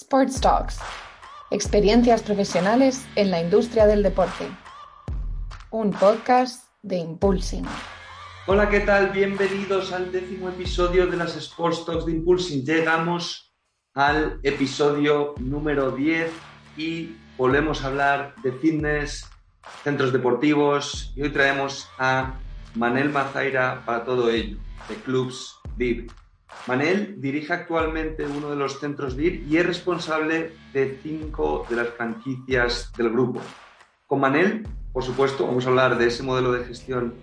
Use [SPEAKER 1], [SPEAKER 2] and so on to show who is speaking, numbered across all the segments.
[SPEAKER 1] Sports Talks, experiencias profesionales en la industria del deporte. Un podcast de Impulsing.
[SPEAKER 2] Hola, ¿qué tal? Bienvenidos al décimo episodio de las Sports Talks de Impulsing. Llegamos al episodio número 10 y volvemos a hablar de fitness, centros deportivos y hoy traemos a Manel Mazaira para todo ello, de Clubs DIV. Manel dirige actualmente uno de los centros DIR y es responsable de cinco de las franquicias del grupo. Con Manel, por supuesto, vamos a hablar de ese modelo de gestión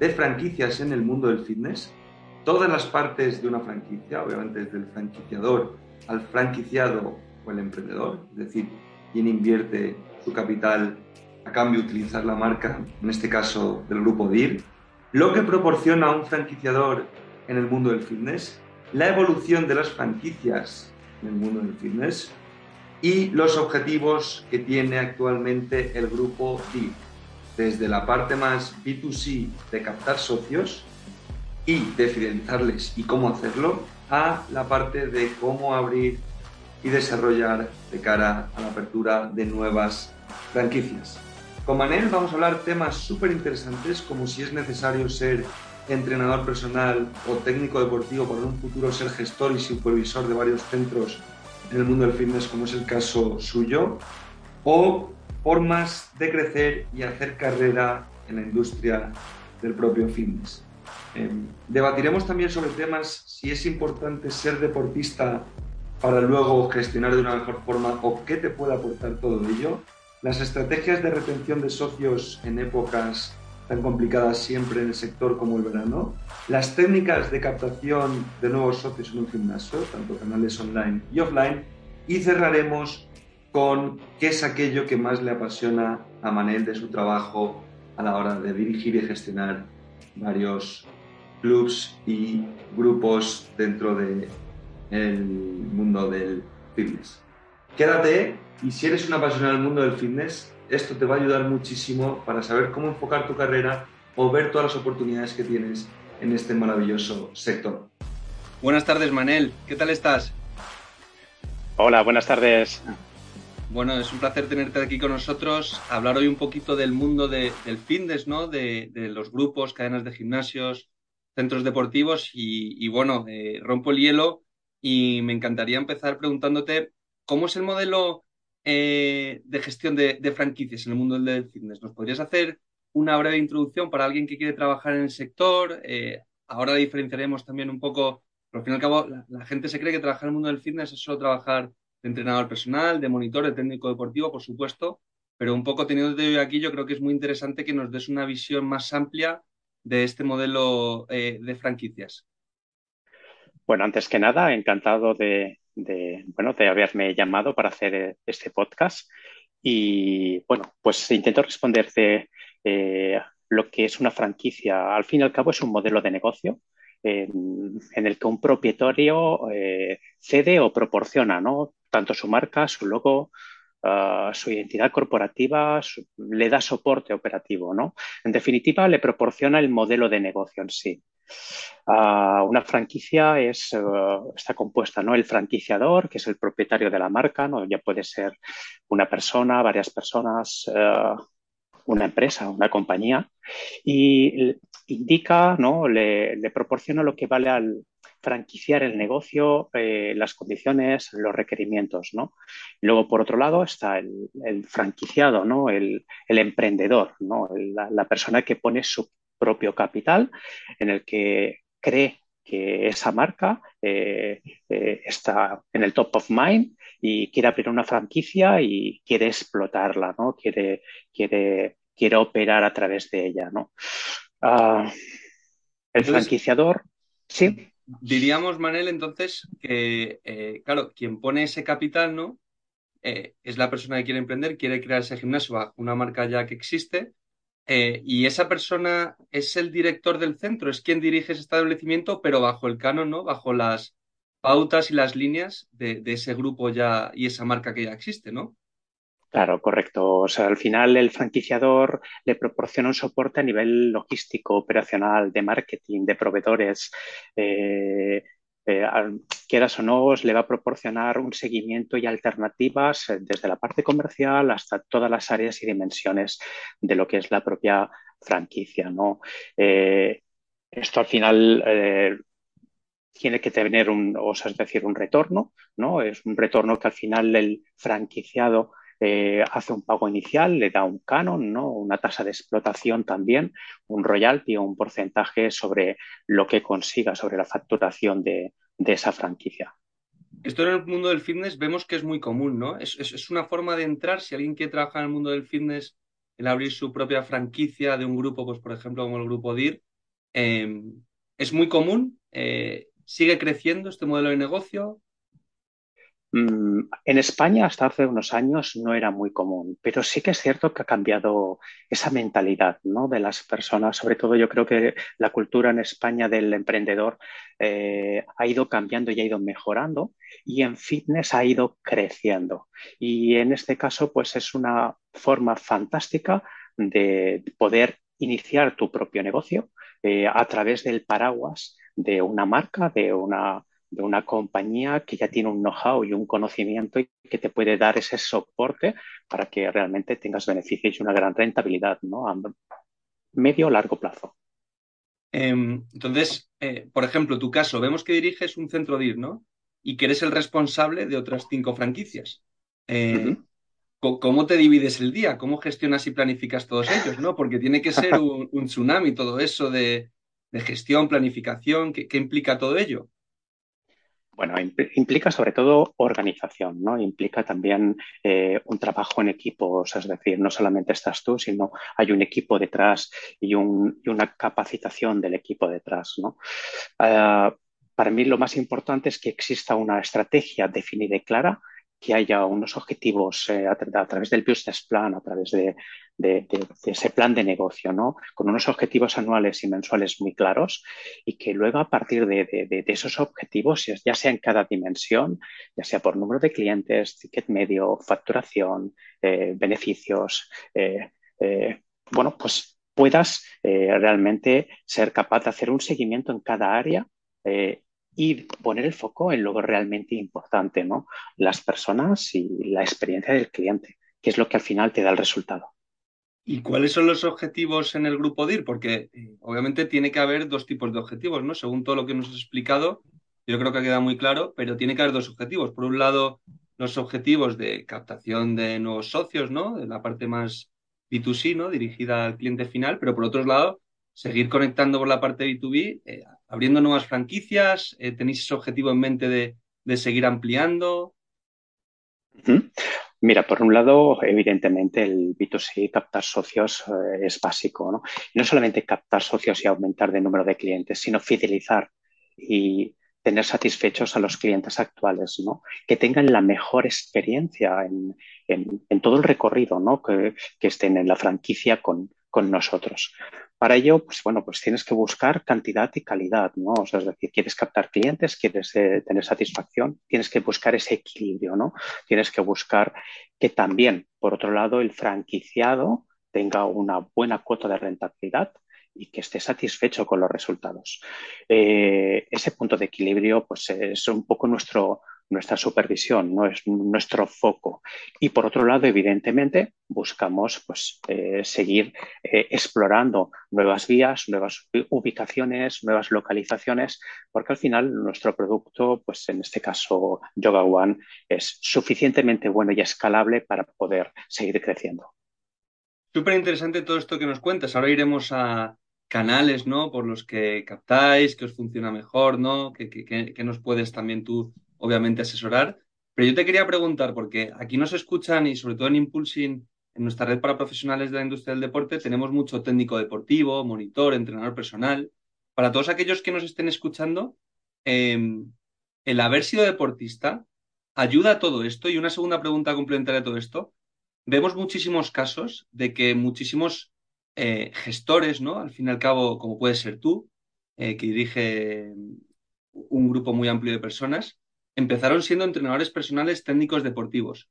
[SPEAKER 2] de franquicias en el mundo del fitness, todas las partes de una franquicia, obviamente desde el franquiciador al franquiciado o el emprendedor, es decir, quién invierte su capital a cambio de utilizar la marca, en este caso del grupo DIR, lo que proporciona un franquiciador en el mundo del fitness la evolución de las franquicias en el mundo del fitness y los objetivos que tiene actualmente el grupo DIV, desde la parte más B2C de captar socios y de fidelizarles y cómo hacerlo, a la parte de cómo abrir y desarrollar de cara a la apertura de nuevas franquicias. Con Manel vamos a hablar temas súper interesantes como si es necesario ser entrenador personal o técnico deportivo para un futuro ser gestor y supervisor de varios centros en el mundo del fitness, como es el caso suyo, o formas de crecer y hacer carrera en la industria del propio fitness. Em, debatiremos también sobre temas si es importante ser deportista para luego gestionar de una mejor forma o qué te puede aportar todo ello, las estrategias de retención de socios en épocas tan complicadas siempre en el sector como el verano, las técnicas de captación de nuevos socios en un gimnasio, tanto canales online y offline, y cerraremos con qué es aquello que más le apasiona a Manel de su trabajo a la hora de dirigir y gestionar varios clubs y grupos dentro del mundo del fitness. Quédate y si eres un apasionado del mundo del fitness, esto te va a ayudar muchísimo para saber cómo enfocar tu carrera o ver todas las oportunidades que tienes en este maravilloso sector.
[SPEAKER 3] Buenas tardes, Manel. ¿Qué tal estás?
[SPEAKER 4] Hola, buenas tardes.
[SPEAKER 3] Bueno, es un placer tenerte aquí con nosotros, hablar hoy un poquito del mundo del fitness, ¿no? De, los grupos, cadenas de gimnasios, centros deportivos y, bueno, eh, rompo el hielo y me encantaría empezar preguntándote cómo es el modelo eh, de gestión de, franquicias en el mundo del fitness. ¿Nos podrías hacer una breve introducción para alguien que quiere trabajar en el sector? Eh, ahora diferenciaremos también un poco, pero al fin y al cabo la, gente se cree que trabajar en el mundo del fitness es solo trabajar de entrenador personal, de monitor, de técnico deportivo, por supuesto, pero un poco teniéndote aquí, yo creo que es muy interesante que nos des una visión más amplia de este modelo eh, de franquicias.
[SPEAKER 4] Bueno, antes que nada, encantado de, de, bueno, de haberme llamado para hacer eh, este podcast. Y bueno, pues intento responder de eh, lo que es una franquicia. Al fin y al cabo es un modelo de negocio en, el que un propietario eh, cede o proporciona ¿no? tanto su marca, su logo, ah, su identidad corporativa, le da soporte operativo. ¿no? En definitiva, le proporciona el modelo de negocio en sí. Ah, una franquicia eh, está compuesta, ¿no? El franquiciador, que es el propietario de la marca, ¿no? Ya puede ser una persona, varias personas, eh, una empresa, una compañía, y indica, ¿no? Le, proporciona lo que vale al franquiciar el negocio, eh, las condiciones, los requerimientos, ¿no? Luego, por otro lado, está el, franquiciado, ¿no? El, emprendedor, ¿no? La, la, persona que pone su propio capital en el que cree que esa marca eh, eh, está en el top of mind y quiere abrir una franquicia y quiere explotarla, ¿no? Quiere, quiere, quiere operar a través de ella, ¿no? Ah, el franquiciador, sí.
[SPEAKER 3] Diríamos, Manel, entonces, que, eh, claro, quien pone ese capital, ¿no? es la persona que quiere emprender, quiere crear ese gimnasio una marca ya que existe, eh, y esa persona es el director del centro, es quien dirige ese establecimiento, pero bajo el canon, ¿no? Bajo las pautas y las líneas de, ese grupo ya y esa marca que ya existe, ¿no?
[SPEAKER 4] Claro, correcto. O sea, al final el franquiciador le proporciona un soporte a nivel logístico, operacional, de marketing, de proveedores. Eh, eh, quieras o no, le va a proporcionar un seguimiento y alternativas eh, desde la parte comercial hasta todas las áreas y dimensiones de lo que es la propia franquicia. ¿no? Eh, esto al final tiene que tener un, o sea, es decir, un retorno, ¿no? Es un retorno que al final el franquiciado eh, hace un pago inicial, le da un canon, ¿no? una tasa de explotación también, un royalty o un porcentaje sobre lo que consiga, sobre la facturación de, esa franquicia.
[SPEAKER 3] Esto en el mundo del fitness vemos que es muy común, ¿no? Es, una forma de entrar, si alguien quiere trabajar en el mundo del fitness, el abrir su propia franquicia de un grupo, pues por ejemplo como el grupo DIR, eh, es muy común, eh, sigue creciendo este modelo de negocio,
[SPEAKER 4] en España hasta hace unos años no era muy común, pero sí que es cierto que ha cambiado esa mentalidad ¿no? de las personas. Sobre todo yo creo que la cultura en España del emprendedor eh, ha ido cambiando y ha ido mejorando y en fitness ha ido creciendo. Y en este caso pues es una forma fantástica de poder iniciar tu propio negocio eh, a través del paraguas de una marca, de una de una compañía que ya tiene un know-how y un conocimiento y que te puede dar ese soporte para que realmente tengas beneficios y una gran rentabilidad, ¿no? A medio o largo plazo.
[SPEAKER 3] Em, entonces, eh, por ejemplo, tu caso, vemos que diriges un centro DIR, ¿no? Y que eres el responsable de otras cinco franquicias. Eh, ¿Cómo te divides el día? ¿Cómo gestionas y planificas todos ellos? ¿no? Porque tiene que ser un, tsunami todo eso de, gestión, planificación. ¿Qué, implica todo ello?
[SPEAKER 4] Bueno, implica sobre todo organización, ¿no? Implica también eh, un trabajo en equipos, es decir, no solamente estás tú, sino hay un equipo detrás y, una capacitación del equipo detrás, ¿no? Ah, para mí lo más importante es que exista una estrategia definida y clara que haya unos objetivos eh, a, través del business plan, a través de, ese plan de negocio, ¿no? Con unos objetivos anuales y mensuales muy claros y que luego a partir de, esos objetivos, ya sea en cada dimensión, ya sea por número de clientes, ticket medio, facturación, eh, beneficios, eh, bueno, pues puedas realmente ser capaz de hacer un seguimiento en cada área y poner el foco en lo realmente importante, ¿no? Las personas y la experiencia del cliente, que es lo que al final te da el resultado.
[SPEAKER 3] ¿Y cuáles son los objetivos en el grupo DIR? Porque eh, obviamente tiene que haber dos tipos de objetivos, ¿no? Según todo lo que nos has explicado, yo creo que ha quedado muy claro, pero tiene que haber dos objetivos. Por un lado, los objetivos de captación de nuevos socios, ¿no? De la parte más B2C, ¿no? Dirigida al cliente final, pero por otro lado, seguir conectando con la parte B2B, eh, abriendo nuevas franquicias, eh, ¿tenéis ese objetivo en mente de, seguir ampliando?
[SPEAKER 4] Mira, por un lado, evidentemente el B2C, captar socios eh, es básico, ¿no? No solamente captar socios y aumentar de número de clientes, sino fidelizar y tener satisfechos a los clientes actuales, ¿no? Que tengan la mejor experiencia en, todo el recorrido, ¿no? Que, estén en la franquicia con, con nosotros. Para ello, pues bueno, pues tienes que buscar cantidad y calidad, ¿no? O sea, es decir, quieres captar clientes, quieres eh, tener satisfacción, tienes que buscar ese equilibrio, ¿no? Tienes que buscar que también, por otro lado, el franquiciado tenga una buena cuota de rentabilidad y que esté satisfecho con los resultados. Eh, ese punto de equilibrio, pues es un poco nuestro, nuestra supervisión, no es nuestro foco. Y por otro lado, evidentemente, buscamos pues, eh, seguir eh, explorando nuevas vías, nuevas ubicaciones, nuevas localizaciones, porque al final nuestro producto, pues en este caso Yoga One, es suficientemente bueno y escalable para poder seguir creciendo.
[SPEAKER 3] Súper interesante todo esto que nos cuentas. Ahora iremos a canales, ¿no? Por los que captáis, que os funciona mejor, ¿no? que nos puedes también tú obviamente asesorar. Pero yo te quería preguntar, porque aquí nos escuchan y sobre todo en Impulsing, en nuestra red para profesionales de la industria del deporte, tenemos mucho técnico deportivo, monitor, entrenador personal. Para todos aquellos que nos estén escuchando, em, el haber sido deportista ayuda a todo esto. Y una segunda pregunta complementaria a todo esto. Vemos muchísimos casos de que muchísimos eh, gestores, ¿no? Al fin y al cabo, como puedes ser tú, eh, que dirige un grupo muy amplio de personas, empezaron siendo entrenadores personales técnicos deportivos.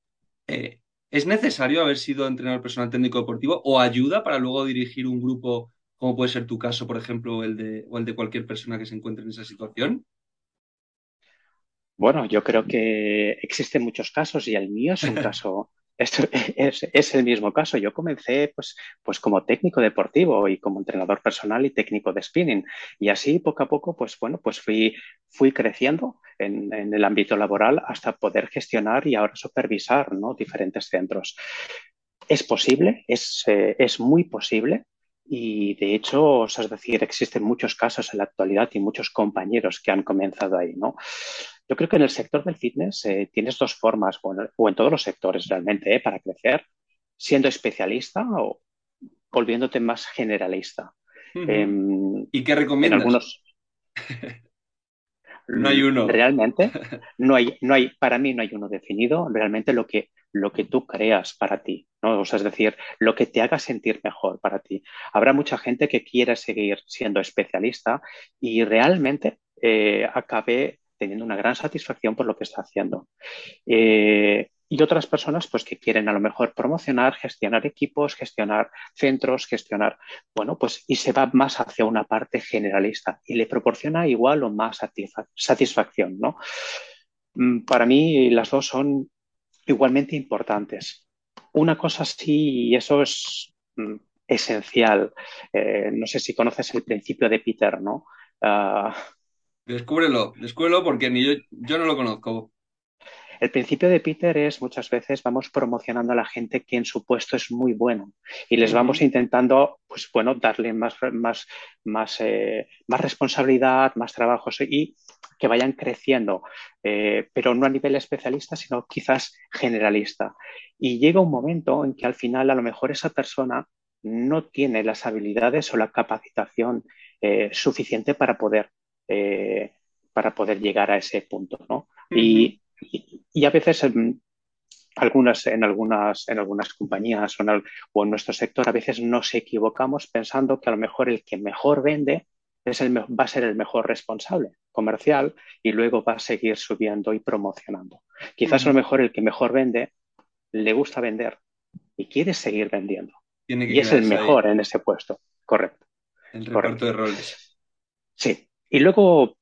[SPEAKER 3] Eh, ¿Es necesario haber sido entrenador personal técnico deportivo o ayuda para luego dirigir un grupo, como puede ser tu caso, por ejemplo, el de, o el de cualquier persona que se encuentre en esa situación?
[SPEAKER 4] Bueno, yo creo que existen muchos casos y el mío es un caso es, el mismo caso. Yo comencé pues, pues como técnico deportivo y como entrenador personal y técnico de spinning. Y así poco a poco, pues bueno, pues fui, fui creciendo en, en el ámbito laboral hasta poder gestionar y ahora supervisar ¿no? diferentes centros. Es posible, es, eh, es muy posible. Y de hecho, es decir, existen muchos casos en la actualidad y muchos compañeros que han comenzado ahí, ¿no? Yo creo que en el sector del fitness eh, tienes dos formas, bueno, o en todos los sectores realmente, eh, para crecer, siendo especialista o volviéndote más generalista.
[SPEAKER 3] Uh -huh. eh, ¿Y qué recomiendas?
[SPEAKER 4] En algunos...
[SPEAKER 3] no hay uno.
[SPEAKER 4] Realmente, no hay, no hay, para mí no hay uno definido. Realmente lo que, lo que tú creas para ti, ¿no? O sea, es decir, lo que te haga sentir mejor para ti. Habrá mucha gente que quiera seguir siendo especialista y realmente eh, acabe teniendo una gran satisfacción por lo que está haciendo. Eh, y otras personas pues que quieren a lo mejor promocionar, gestionar equipos, gestionar centros, gestionar, bueno, pues y se va más hacia una parte generalista y le proporciona igual o más satisfacción, ¿no? Mm, para mí las dos son igualmente importantes. Una cosa sí, y eso es mm, esencial, eh, no sé si conoces el principio de Peter, ¿no? Uh,
[SPEAKER 3] Descúbrelo, descúbrelo porque ni yo, yo no lo conozco.
[SPEAKER 4] El principio de Peter es muchas veces vamos promocionando a la gente que en su puesto es muy bueno y les vamos intentando, pues bueno, darle más, más, más, eh, más responsabilidad, más trabajos y que vayan creciendo, eh, pero no a nivel especialista, sino quizás generalista. Y llega un momento en que al final a lo mejor esa persona no tiene las habilidades o la capacitación eh, suficiente para poder eh, para poder llegar a ese punto, ¿no? Uh -huh. y, y, y, a veces en algunas, en algunas, en algunas compañías o en, el, o en, nuestro sector a veces nos equivocamos pensando que a lo mejor el que mejor vende es el, va a ser el mejor responsable comercial y luego va a seguir subiendo y promocionando. Quizás uh -huh. a lo mejor el que mejor vende le gusta vender y quiere seguir vendiendo. y es el mejor ahí. en ese puesto. Correcto.
[SPEAKER 3] El reparto Correcto. de roles.
[SPEAKER 4] Sí, y luego,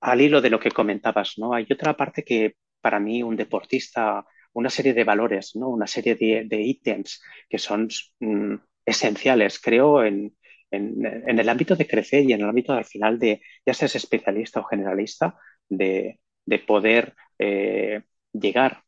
[SPEAKER 4] al hilo de lo que comentabas, ¿no? Hay otra parte que para mí un deportista, una serie de valores, ¿no? Una serie de, de ítems que son mm, esenciales, creo, en, el ámbito de crecer y en el ámbito al final de, ya seas especialista o generalista, de, de poder eh, llegar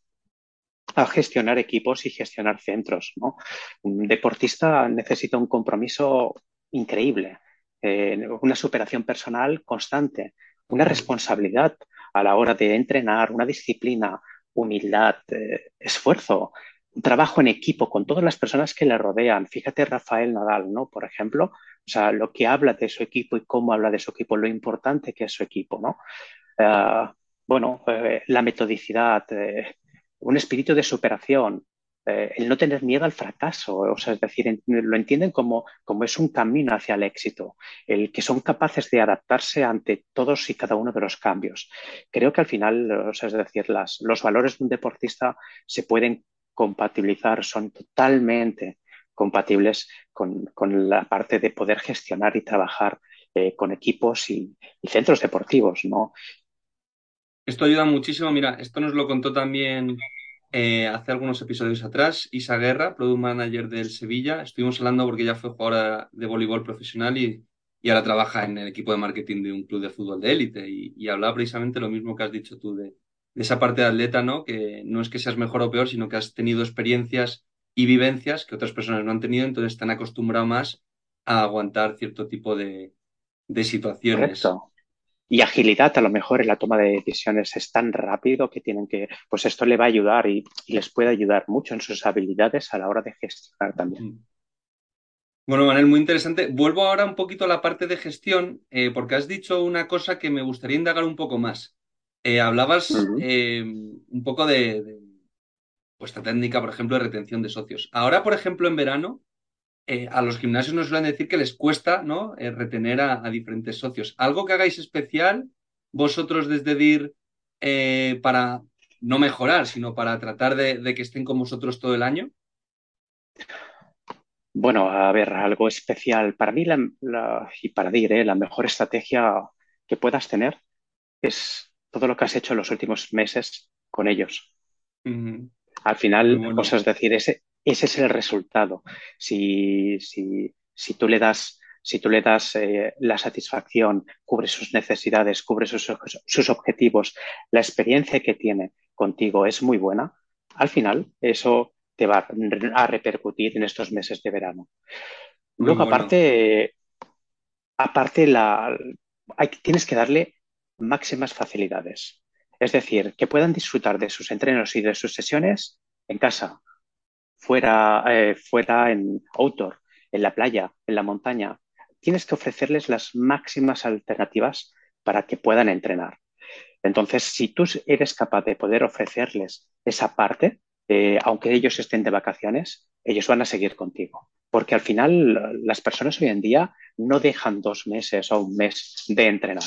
[SPEAKER 4] a gestionar equipos y gestionar centros, ¿no? Un deportista necesita un compromiso increíble eh, una superación personal constante, una responsabilidad a la hora de entrenar, una disciplina, humildad, eh, esfuerzo, un trabajo en equipo con todas las personas que le rodean. Fíjate Rafael Nadal, ¿no? Por ejemplo, o sea, lo que habla de su equipo y cómo habla de su equipo, lo importante que es su equipo, ¿no? Uh, bueno, eh, la metodicidad, eh, un espíritu de superación, eh, el no tener miedo al fracaso, o sea, es decir, lo entienden como, como es un camino hacia el éxito, el que son capaces de adaptarse ante todos y cada uno de los cambios. Creo que al final, o sea, es decir, las, los valores de un deportista se pueden compatibilizar, son totalmente compatibles con, con la parte de poder gestionar y trabajar eh, con equipos y, y centros deportivos, ¿no?
[SPEAKER 3] Esto ayuda muchísimo. Mira, esto nos lo contó también eh, hace algunos episodios atrás, Isa Guerra, product manager del Sevilla, estuvimos hablando porque ella fue jugadora de voleibol profesional y, y ahora trabaja en el equipo de marketing de un club de fútbol de élite y, y, hablaba precisamente lo mismo que has dicho tú de, esa parte de atleta, ¿no? Que no es que seas mejor o peor, sino que has tenido experiencias y vivencias que otras personas no han tenido, entonces están acostumbrados más a aguantar cierto tipo de, de situaciones.
[SPEAKER 4] Y agilidad a lo mejor en la toma de decisiones es tan rápido que tienen que, pues esto le va a ayudar y, y, les puede ayudar mucho en sus habilidades a la hora de gestionar también.
[SPEAKER 3] Bueno, Manel, muy interesante. Vuelvo ahora un poquito a la parte de gestión, eh, porque has dicho una cosa que me gustaría indagar un poco más. Eh, hablabas uh -huh. eh, un poco de, de vuestra técnica, por ejemplo, de retención de socios. Ahora, por ejemplo, en verano, eh, a los gimnasios nos suelen decir que les cuesta ¿no? Eh, retener a, a, diferentes socios. ¿Algo que hagáis especial vosotros desde DIR eh, para no mejorar, sino para tratar de, de, que estén con vosotros todo el año?
[SPEAKER 4] Bueno, a ver, algo especial. Para mí la, la, y para DIR, la mejor estrategia que puedas tener es todo lo que has hecho en los últimos meses con ellos. Al final, bueno. es decir, ese, ese es el resultado. Si, si, si tú le das, si tú le das eh, la satisfacción, cubre sus necesidades, cubre sus, sus objetivos, la experiencia que tiene contigo es muy buena, al final eso te va a repercutir en estos meses de verano. Luego, bueno. aparte, aparte la, hay, tienes que darle máximas facilidades. Es decir, que puedan disfrutar de sus entrenos y de sus sesiones en casa, fuera, eh, fuera en outdoor, en la playa, en la montaña. Tienes que ofrecerles las máximas alternativas para que puedan entrenar. Entonces, si tú eres capaz de poder ofrecerles esa parte, eh, aunque ellos estén de vacaciones, ellos van a seguir contigo. Porque al final las personas hoy en día no dejan dos meses o un mes de entrenar.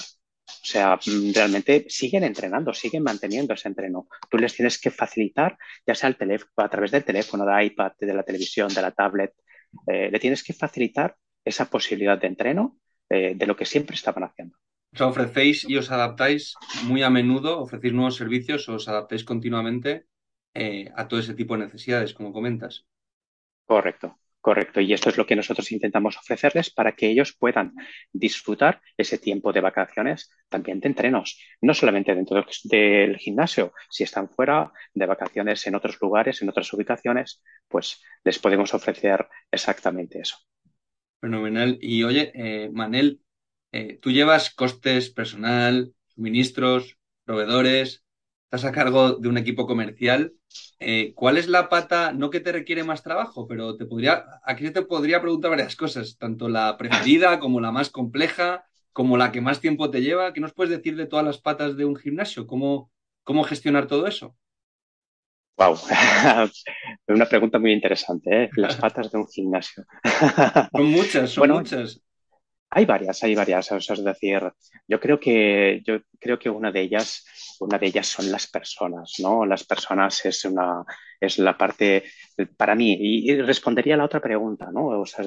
[SPEAKER 4] O sea, mm, realmente siguen entrenando, siguen manteniendo ese entreno. Tú les tienes que facilitar, ya sea el teléfono, a través del teléfono, de iPad, de la televisión, de la tablet, eh, le tienes que facilitar esa posibilidad de entreno eh, de lo que siempre estaban haciendo.
[SPEAKER 3] O sea, ofrecéis y os adaptáis muy a menudo, ofrecéis nuevos servicios, os adaptáis continuamente eh, a todo ese tipo de necesidades, como comentas.
[SPEAKER 4] Correcto, correcto. Y esto es lo que nosotros intentamos ofrecerles para que ellos puedan disfrutar ese tiempo de vacaciones también de entrenos, no solamente dentro del gimnasio, si están fuera de vacaciones en otros lugares, en otras ubicaciones, pues les podemos ofrecer exactamente eso.
[SPEAKER 3] Fenomenal. Y oye, eh, Manel, eh, tú llevas costes personal, suministros, proveedores, estás a cargo de un equipo comercial. Eh, ¿Cuál es la pata, no que te requiere más trabajo, pero te podría, aquí te podría preguntar varias cosas, tanto la preferida como la más compleja, como la que más tiempo te lleva? ¿Qué nos puedes decir de todas las patas de un gimnasio? ¿Cómo, cómo gestionar todo eso?
[SPEAKER 4] Wow, una pregunta muy interesante, ¿eh? Las patas de un gimnasio.
[SPEAKER 3] Son muchas, son bueno, muchas.
[SPEAKER 4] Hay varias, hay varias. O sea, es decir, yo creo que yo creo que una de ellas, una de ellas son las personas, ¿no? Las personas es una, es la parte para mí. Y, y respondería a la otra pregunta, ¿no? O sea,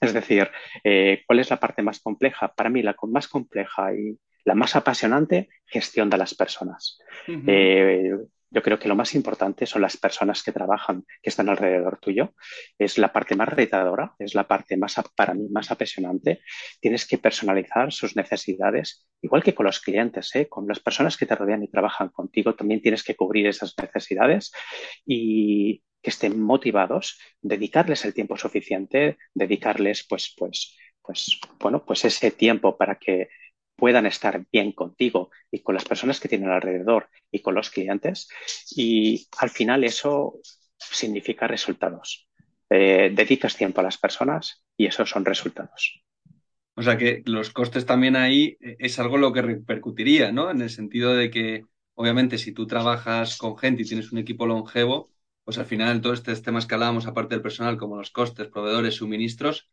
[SPEAKER 4] es decir, eh, ¿cuál es la parte más compleja? Para mí, la más compleja y la más apasionante, gestión de las personas. Uh -huh. eh, yo creo que lo más importante son las personas que trabajan, que están alrededor tuyo. Es la parte más retadora, es la parte más, para mí, más apasionante. Tienes que personalizar sus necesidades, igual que con los clientes, ¿eh? con las personas que te rodean y trabajan contigo, también tienes que cubrir esas necesidades y que estén motivados, dedicarles el tiempo suficiente, dedicarles, pues, pues, pues, bueno, pues ese tiempo para que puedan estar bien contigo y con las personas que tienen alrededor y con los clientes. Y al final eso significa resultados. Eh, dedicas tiempo a las personas y esos son resultados.
[SPEAKER 3] O sea que los costes también ahí eh, es algo lo que repercutiría, ¿no? En el sentido de que, obviamente, si tú trabajas con gente y tienes un equipo longevo, pues al final todos estos temas que hablábamos, aparte del personal, como los costes, proveedores, suministros,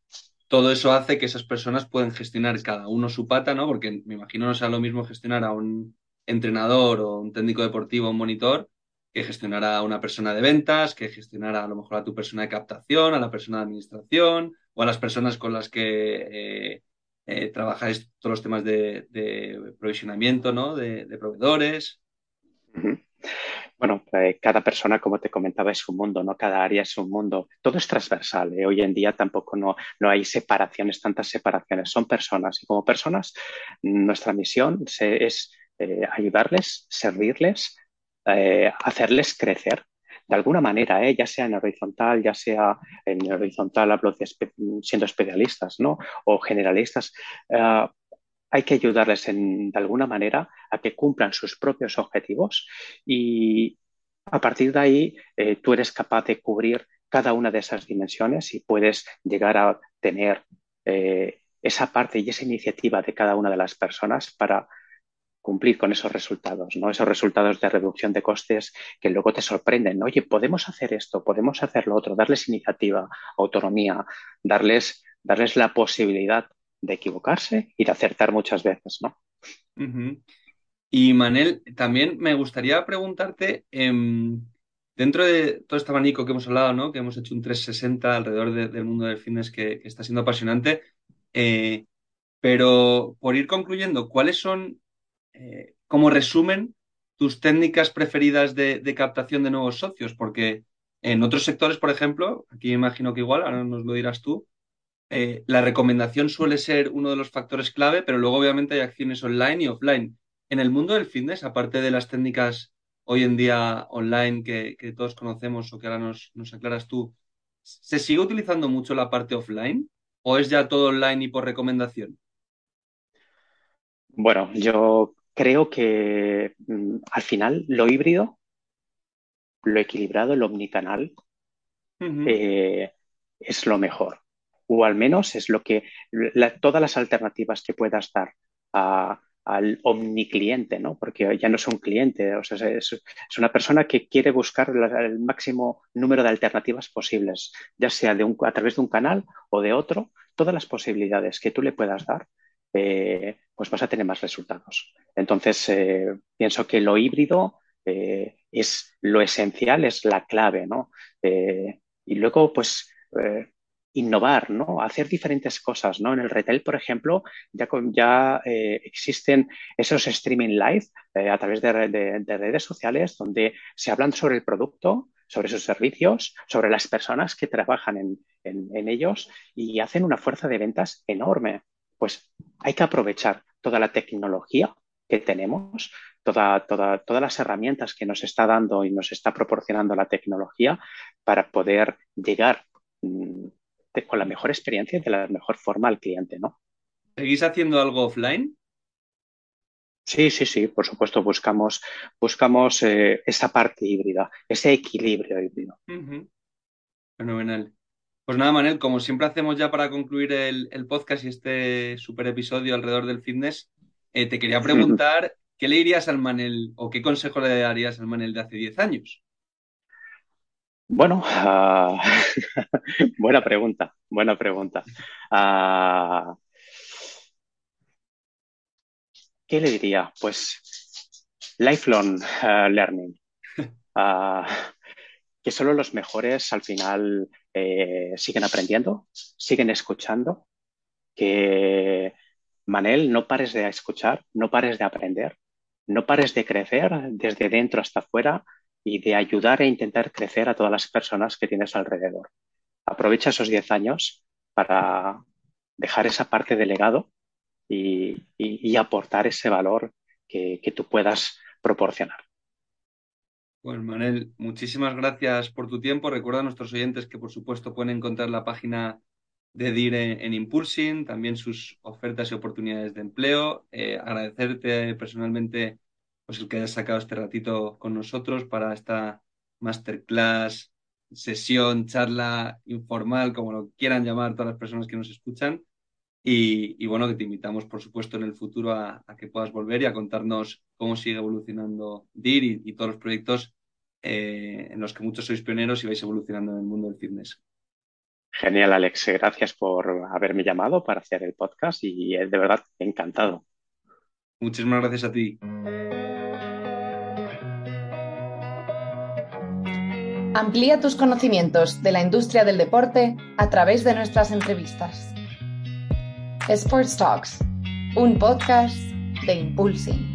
[SPEAKER 3] todo eso hace que esas personas puedan gestionar cada uno su pata, ¿no? Porque me imagino no sea lo mismo gestionar a un entrenador o un técnico deportivo un monitor que gestionar a una persona de ventas, que gestionar a lo mejor a tu persona de captación, a la persona de administración o a las personas con las que eh, eh, trabajáis todos los temas de, provisionamiento, ¿no? De, proveedores.
[SPEAKER 4] Bueno, eh, cada persona, como te comentaba, es un mundo, ¿no? Cada área es un mundo. Todo es transversal. ¿eh? Hoy en día tampoco no, no hay separaciones, tantas separaciones. Son personas y como personas nuestra misión es eh, ayudarles, servirles, hacerles crecer de alguna manera, ¿eh? ya sea en horizontal, ya sea en horizontal, hablo de siendo especialistas, ¿no? O generalistas. Uh, hay que ayudarles en, de alguna manera a que cumplan sus propios objetivos y a partir de ahí eh, tú eres capaz de cubrir cada una de esas dimensiones y puedes llegar a tener eh, esa parte y esa iniciativa de cada una de las personas para cumplir con esos resultados, ¿no? Esos resultados de reducción de costes que luego te sorprenden. Oye, podemos hacer esto, podemos hacer lo otro, darles iniciativa, autonomía, darles, darles la posibilidad de equivocarse y de acertar muchas veces, ¿no?
[SPEAKER 3] Y Manel, también me gustaría preguntarte, eh, dentro de todo este abanico que hemos hablado, ¿no? Que hemos hecho un 360 alrededor de, del mundo del fitness que, está siendo apasionante, eh, pero por ir concluyendo, ¿cuáles son eh, como resumen, tus técnicas preferidas de, captación de nuevos socios, porque en otros sectores, por ejemplo, aquí imagino que igual, ahora nos lo dirás tú, eh, la recomendación suele ser uno de los factores clave, pero luego obviamente hay acciones online y offline. En el mundo del fitness, aparte de las técnicas hoy en día online que, todos conocemos o que ahora nos, nos aclaras tú, ¿se sigue utilizando mucho la parte offline o es ya todo online y por recomendación?
[SPEAKER 4] Bueno, yo creo que mm, al final lo híbrido, lo equilibrado, el omnicanal, eh, es lo mejor. O al menos es lo que todas las alternativas que puedas dar al omnicliente, ¿no? Porque ya no es un cliente, o sea, es, una persona que quiere buscar el máximo número de alternativas posibles, ya sea de un, a través de un canal o de otro, todas las posibilidades que tú le puedas dar eh, pues vas a tener más resultados. Entonces, eh, pienso que lo híbrido eh, es lo esencial, es la clave, ¿no? y luego, pues, innovar, ¿no? Hacer diferentes cosas, ¿no? En el retail, por ejemplo, ya, ya existen esos streaming live a través de, redes sociales donde se hablan sobre el producto, sobre sus servicios, sobre las personas que trabajan en ellos y hacen una fuerza de ventas enorme pues hay que aprovechar toda la tecnología que tenemos, toda, todas las herramientas que nos está dando y nos está proporcionando la tecnología para poder llegar con la mejor experiencia y de la mejor forma al cliente, ¿no?
[SPEAKER 3] ¿Seguís haciendo algo offline?
[SPEAKER 4] Sí, sí, sí, por supuesto, buscamos, buscamos eh, esa parte híbrida, ese equilibrio híbrido.
[SPEAKER 3] Fenomenal. Pues nada, Manel, como siempre hacemos ya para concluir el, podcast y este super episodio alrededor del fitness, eh, te quería preguntar, ¿qué le dirías al Manel o qué consejo le darías al Manel de hace 10 años?
[SPEAKER 4] Bueno, ah, buena pregunta, buena pregunta. Ah, ¿Qué le diría? Pues lifelong ah, learning. que solo los mejores al final eh, siguen aprendiendo, siguen escuchando, que Manel, no pares de escuchar, no pares de aprender, no pares de crecer desde dentro hasta afuera y de ayudar e intentar crecer a todas las personas que tienes alrededor. Aprovecha esos 10 años para dejar esa parte de legado y, aportar ese valor que tú puedas proporcionar.
[SPEAKER 3] Bueno, Manel, muchísimas gracias por tu tiempo. Recuerda a nuestros oyentes que, por supuesto, pueden encontrar la página de DIR en, Impulsing, también sus ofertas y oportunidades de empleo. Eh, agradecerte personalmente pues, el que hayas sacado este ratito con nosotros para esta masterclass, sesión, charla informal, como lo quieran llamar todas las personas que nos escuchan. Y, bueno, que te invitamos, por supuesto, en el futuro a, que puedas volver y a contarnos cómo sigue evolucionando DIR y todos los proyectos eh, en los que muchos sois pioneros y vais evolucionando en el mundo del fitness.
[SPEAKER 4] Genial, Alex. Gracias por haberme llamado para hacer el podcast y de verdad encantado.
[SPEAKER 3] Muchísimas gracias a ti.
[SPEAKER 1] Amplía tus conocimientos de la industria del deporte a través de nuestras entrevistas. Sports Talks, un podcast de Impulsing.